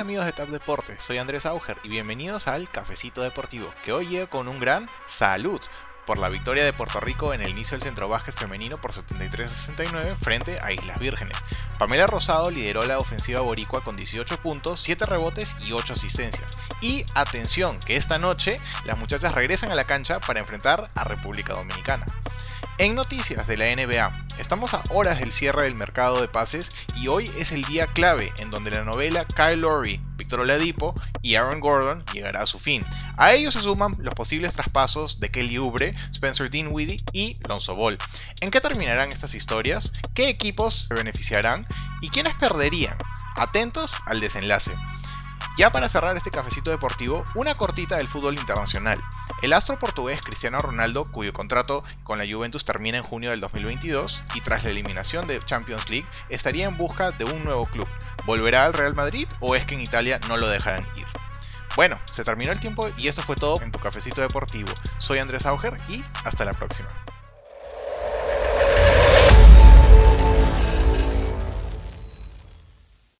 Amigos de TAP Deportes, soy Andrés Auger y bienvenidos al Cafecito Deportivo, que hoy llega con un gran salud por la victoria de Puerto Rico en el inicio del centro básquet femenino por 73 a 69 frente a Islas Vírgenes. Pamela Rosado lideró la ofensiva boricua con 18 puntos, 7 rebotes y 8 asistencias. Y atención, que esta noche las muchachas regresan a la cancha para enfrentar a República Dominicana. En noticias de la NBA, estamos a horas del cierre del mercado de pases y hoy es el día clave en donde la novela Kyle Lowry, Víctor Oladipo y Aaron Gordon llegará a su fin. A ellos se suman los posibles traspasos de Kelly Oubre, Spencer Dinwiddie y Lonzo Ball. ¿En qué terminarán estas historias? ¿Qué equipos se beneficiarán? ¿Y quiénes perderían? Atentos al desenlace. Ya para cerrar este cafecito deportivo, una cortita del fútbol internacional. El astro portugués Cristiano Ronaldo, cuyo contrato con la Juventus termina en junio del 2022 y tras la eliminación de Champions League, estaría en busca de un nuevo club. ¿Volverá al Real Madrid o es que en Italia no lo dejarán ir? Bueno, se terminó el tiempo y esto fue todo en tu cafecito deportivo. Soy Andrés Auger y hasta la próxima.